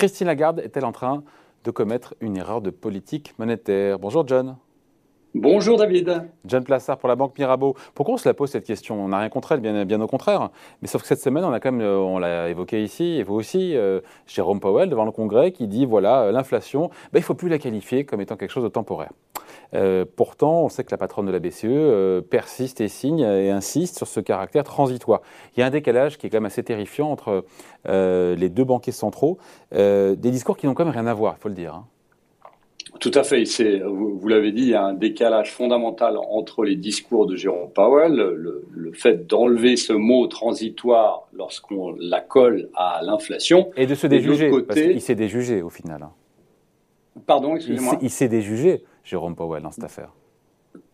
Christine Lagarde est-elle en train de commettre une erreur de politique monétaire? Bonjour John. Bonjour David. John Plassard pour la Banque Mirabeau. Pourquoi on se la pose cette question? On n'a rien contre elle, bien, bien, au contraire. Mais sauf que cette semaine, on a quand même, on l'a évoqué ici, et vous aussi, euh, Jérôme Powell devant le Congrès, qui dit voilà, euh, l'inflation, ben, il ne faut plus la qualifier comme étant quelque chose de temporaire. Pourtant, on sait que la patronne de la BCE persiste et signe et insiste sur ce caractère transitoire. Il y a un décalage qui est quand même assez terrifiant entre les deux banquiers centraux, des discours qui n'ont quand même rien à voir, il faut le dire. Hein. Tout à fait. C'est, vous, l'avez dit, il y a un décalage fondamental entre les discours de Jérôme Powell, le, fait d'enlever ce mot transitoire lorsqu'on la colle à l'inflation. Et de se déjuger, côté, parce qu'il s'est déjugé au final. Hein. Pardon, excusez-moi. Il s'est déjugé, Jérôme Powell, dans cette affaire.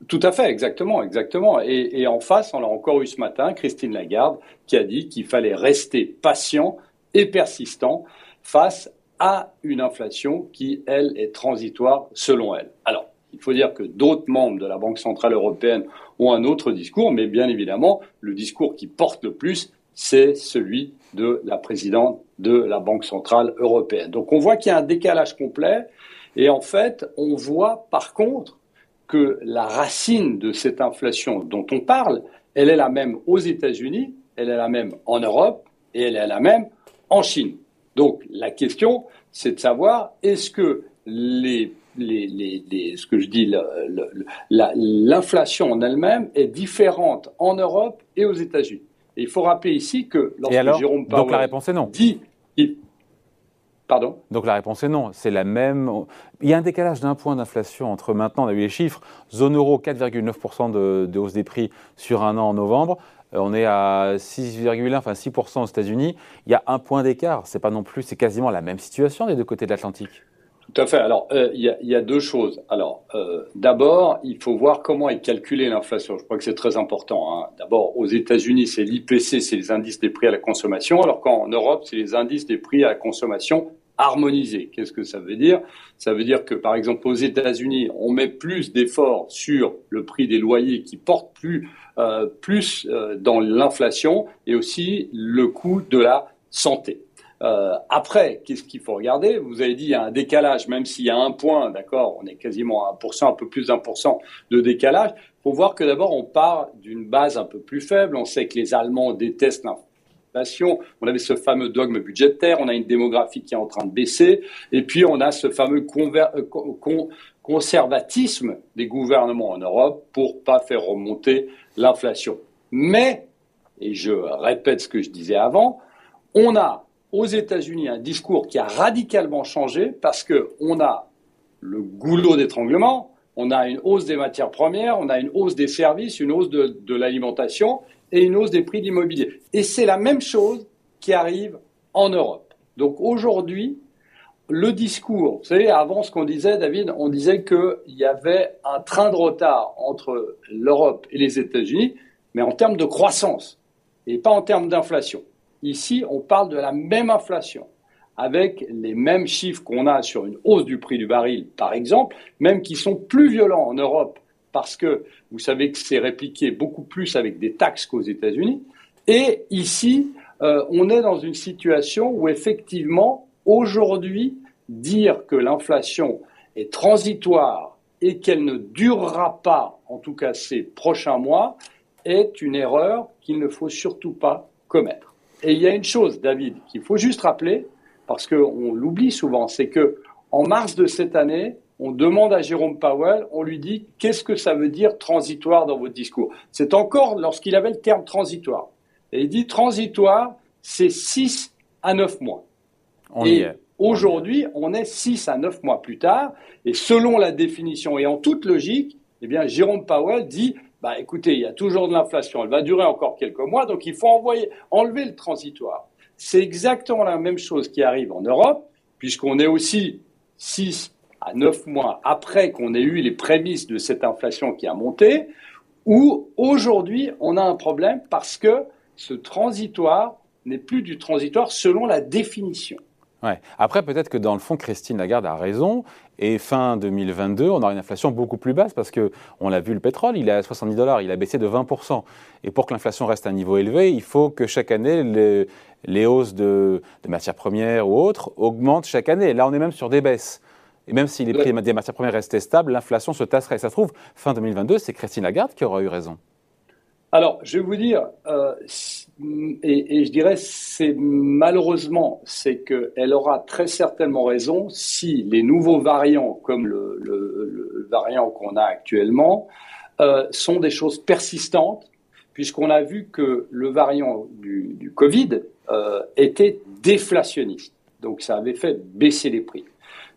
Tout à fait, exactement, exactement. Et, et en face, on l'a encore eu ce matin, Christine Lagarde, qui a dit qu'il fallait rester patient et persistant face à une inflation qui, elle, est transitoire selon elle. Alors, il faut dire que d'autres membres de la Banque centrale européenne ont un autre discours, mais bien évidemment, le discours qui porte le plus, c'est celui de la présidente de la Banque centrale européenne. Donc on voit qu'il y a un décalage complet, et en fait, on voit par contre que la racine de cette inflation dont on parle, elle est la même aux États-Unis, elle est la même en Europe, et elle est la même en Chine. Donc la question, c'est de savoir est-ce que les, ce que je dis, l'inflation en elle-même est différente en Europe et aux États-Unis. Et il faut rappeler ici que lorsque Jérôme Powell donc la réponse est non. dit, Pardon Donc la réponse est non. C'est la même. Il y a un décalage d'un point d'inflation entre maintenant, on a eu les chiffres, zone euro 4,9% de, de, hausse des prix sur un an en novembre, euh, on est à 6,1, enfin 6% aux États-Unis. Il y a un point d'écart. C'est pas non plus, c'est quasiment la même situation des deux côtés de l'Atlantique. Tout à fait. Alors, euh, il, y a, deux choses. Alors, euh, d'abord, il faut voir comment est calculée l'inflation. Je crois que c'est très important. Hein. D'abord, aux États-Unis, c'est l'IPC, c'est les indices des prix à la consommation, alors qu'en Europe, c'est les indices des prix à la consommation harmonisés. Qu'est-ce que ça veut dire? Ça veut dire que, par exemple, aux États-Unis, on met plus d'efforts sur le prix des loyers qui porte plus euh, plus euh, dans l'inflation et aussi le coût de la santé. Euh, après, qu'est-ce qu'il faut regarder? Vous avez dit il y a un décalage, même s'il y a un point, d'accord, on est quasiment à 1%, un peu plus d'un pour cent de décalage. Il faut voir que d'abord on part d'une base un peu plus faible. On sait que les Allemands détestent l'inflation. On avait ce fameux dogme budgétaire, on a une démographie qui est en train de baisser, et puis on a ce fameux conver conservatisme des gouvernements en Europe pour pas faire remonter l'inflation. Mais, et je répète ce que je disais avant, on a aux États-Unis un discours qui a radicalement changé parce qu'on a le goulot d'étranglement, on a une hausse des matières premières, on a une hausse des services, une hausse de, l'alimentation et une hausse des prix de l'immobilier. Et c'est la même chose qui arrive en Europe. Donc aujourd'hui, le discours, vous savez, avant ce qu'on disait, David, on disait qu'il y avait un train de retard entre l'Europe et les États-Unis, mais en termes de croissance et pas en termes d'inflation. Ici, on parle de la même inflation, avec les mêmes chiffres qu'on a sur une hausse du prix du baril, par exemple, même qui sont plus violents en Europe, parce que vous savez que c'est répliqué beaucoup plus avec des taxes qu'aux États-Unis. Et ici, euh, on est dans une situation où effectivement, Aujourd'hui, dire que l'inflation est transitoire et qu'elle ne durera pas, en tout cas ces prochains mois, est une erreur qu'il ne faut surtout pas commettre. Et il y a une chose, David, qu'il faut juste rappeler, parce qu'on l'oublie souvent, c'est que en mars de cette année, on demande à Jérôme Powell, on lui dit qu'est-ce que ça veut dire transitoire dans votre discours? C'est encore lorsqu'il avait le terme transitoire. Et il dit transitoire, c'est 6 à 9 mois. et aujourd'hui, on est 6 à 9 mois plus tard, et selon la définition et en toute logique, eh bien, Jérôme Powell dit, bah, écoutez, il y a toujours de l'inflation, elle va durer encore quelques mois, donc il faut envoyer, enlever le transitoire. C'est exactement la même chose qui arrive en Europe, puisqu'on est aussi 6 à 9 mois après qu'on ait eu les prémices de cette inflation qui a monté, où aujourd'hui, on a un problème parce que ce transitoire n'est plus du transitoire selon la définition. Ouais. Après, peut-être que dans le fond, Christine Lagarde a raison. Et fin 2022, on aura une inflation beaucoup plus basse parce que on l'a vu, le pétrole, il est à 70 dollars, il a baissé de 20%. Et pour que l'inflation reste à un niveau élevé, il faut que chaque année, les, les hausses de, de, matières premières ou autres augmentent chaque année. Là, on est même sur des baisses. Et même si les prix des matières premières restaient stables, l'inflation se tasserait. Ça se trouve, fin 2022, c'est Christine Lagarde qui aura eu raison. Alors, je vais vous dire, euh, et, je dirais, c'est malheureusement, c'est qu'elle aura très certainement raison si les nouveaux variants, comme le, variant qu'on a actuellement, euh, sont des choses persistantes, puisqu'on a vu que le variant du, Covid euh, était déflationniste. Donc, ça avait fait baisser les prix.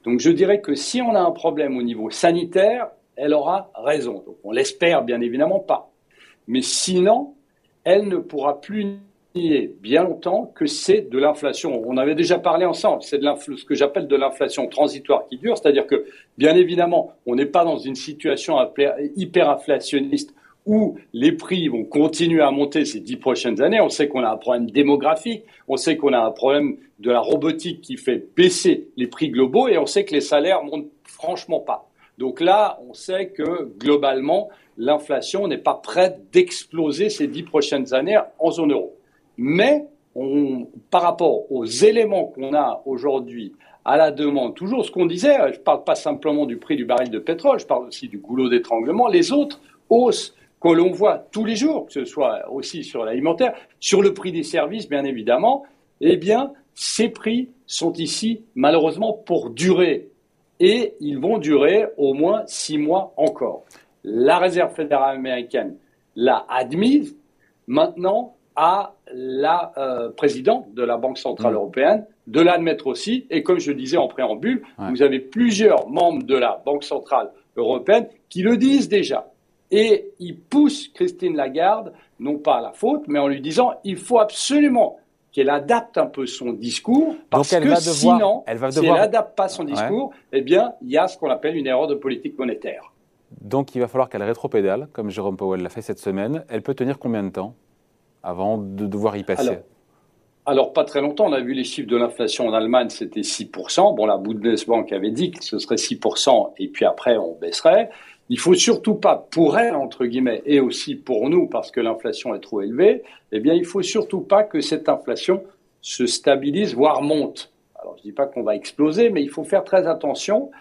Donc, je dirais que si on a un problème au niveau sanitaire, elle aura raison. Donc, on l'espère bien évidemment pas. Mais sinon, elle ne pourra plus nier bien longtemps que c'est de l'inflation. On avait déjà parlé ensemble, c'est ce que j'appelle de l'inflation transitoire qui dure, c'est-à-dire que, bien évidemment, on n'est pas dans une situation hyperinflationniste où les prix vont continuer à monter ces dix prochaines années. On sait qu'on a un problème démographique, on sait qu'on a un problème de la robotique qui fait baisser les prix globaux et on sait que les salaires montent franchement pas. Donc là, on sait que globalement, l'inflation n'est pas prête d'exploser ces dix prochaines années en zone euro. Mais par rapport aux éléments qu'on a aujourd'hui à la demande, toujours ce qu'on disait, je ne parle pas simplement du prix du baril de pétrole, je parle aussi du goulot d'étranglement, les autres hausses que l'on voit tous les jours, que ce soit aussi sur l'alimentaire, sur le prix des services, bien évidemment, eh bien, ces prix sont ici, malheureusement, pour durer. Et ils vont durer au moins six mois encore la Réserve fédérale américaine l'a admise. Maintenant, à la euh, présidente de la Banque centrale mm. européenne de l'admettre aussi. Et comme je disais en préambule, vous avez plusieurs membres de la Banque centrale européenne qui le disent déjà. Et ils poussent Christine Lagarde, non pas à la faute, mais en lui disant il faut absolument qu'elle adapte un peu son discours, parce que sinon, si elle n'adapte pas son discours, eh bien, il y a ce qu'on appelle une erreur de politique monétaire. Donc il va falloir qu'elle rétropédale, comme Jérôme Powell l'a fait cette semaine. Elle peut tenir combien de temps avant de devoir y passer? Alors, pas très longtemps. On a vu les chiffres de l'inflation en Allemagne, c'était 6%. Bon, la Bundesbank avait dit que ce serait 6%, et puis après, on baisserait. Il faut surtout pas, pour elle, entre guillemets, et aussi pour nous, parce que l'inflation est trop élevée, eh bien, il faut surtout pas que cette inflation se stabilise, voire monte. Alors, je dis pas qu'on va exploser, mais il faut faire très attention.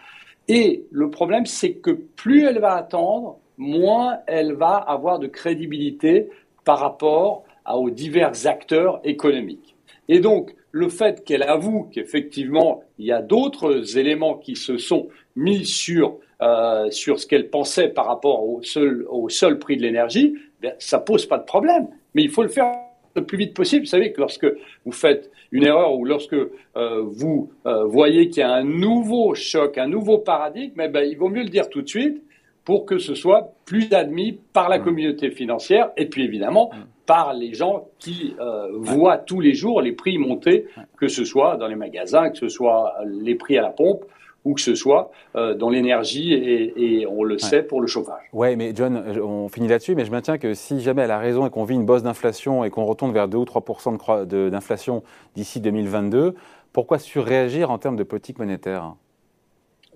Et le problème, c'est que plus elle va attendre, moins elle va avoir de crédibilité par rapport aux divers acteurs économiques. Et donc, le fait qu'elle avoue qu'effectivement, il y a d'autres éléments qui se sont mis sur, euh, sur ce qu'elle pensait par rapport au seul, au seul prix de l'énergie, ben, ça pose pas de problème. Mais il faut le faire le plus vite possible. Vous savez que lorsque vous faites une erreur ou lorsque euh, vous euh, voyez qu'il y a un nouveau choc, un nouveau paradigme, eh ben, il vaut mieux le dire tout de suite pour que ce soit plus admis par la mmh. communauté financière et puis évidemment mmh. par les gens qui euh, voient tous les jours les prix monter, que ce soit dans les magasins, que ce soit les prix à la pompe ou que ce soit euh, dans l'énergie et, on le sait pour le chauffage. Oui, mais John, on finit là-dessus, mais je maintiens que si jamais elle a raison et qu'on vit une bosse d'inflation et qu'on retourne vers 2 ou 3% d'inflation d'ici 2022, pourquoi surréagir en termes de politique monétaire?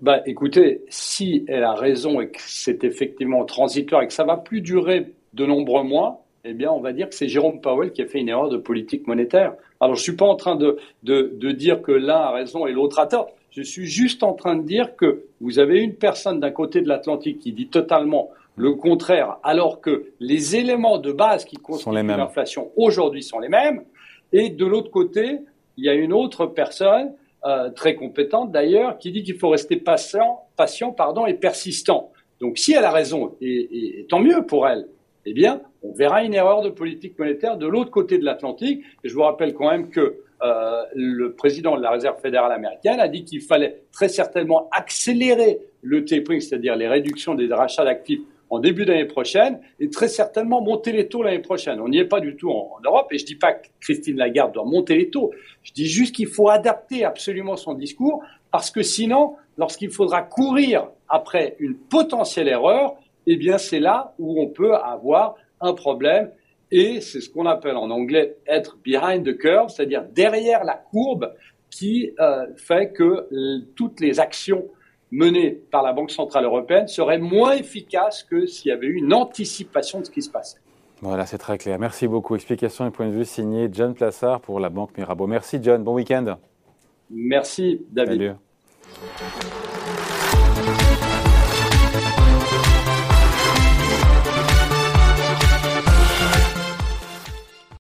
Bah, écoutez, si elle a raison et que c'est effectivement transitoire et que ça va plus durer de nombreux mois, eh bien, on va dire que c'est Jérôme Powell qui a fait une erreur de politique monétaire. Alors, je suis pas en train de, de, de dire que l'un a raison et l'autre a tort. Je suis juste en train de dire que vous avez une personne d'un côté de l'Atlantique qui dit totalement le contraire, alors que les éléments de base qui constituent l'inflation aujourd'hui sont les mêmes. Et de l'autre côté, il y a une autre personne, euh, très compétente d'ailleurs, qui dit qu'il faut rester patient, patient pardon, et persistant. Donc si elle a raison, et, tant mieux pour elle, eh bien, on verra une erreur de politique monétaire de l'autre côté de l'Atlantique. Et je vous rappelle quand même que euh, le président de la Réserve fédérale américaine a dit qu'il fallait très certainement accélérer le tapering, c'est-à-dire les réductions des rachats d'actifs en début d'année prochaine, et très certainement monter les taux l'année prochaine. On n'y est pas du tout en, Europe, et je ne dis pas que Christine Lagarde doit monter les taux. Je dis juste qu'il faut adapter absolument son discours, parce que sinon, lorsqu'il faudra courir après une potentielle erreur, eh bien c'est là où on peut avoir un problème et c'est ce qu'on appelle en anglais être behind the curve, c'est-à-dire derrière la courbe qui euh, fait que toutes les actions menées par la Banque Centrale Européenne seraient moins efficaces que s'il y avait eu une anticipation de ce qui se passait. Voilà, c'est très clair. Merci beaucoup. Explication et point de vue signé John Plassard pour la Banque Mirabeau. Merci John, bon week-end. Merci David. Salut.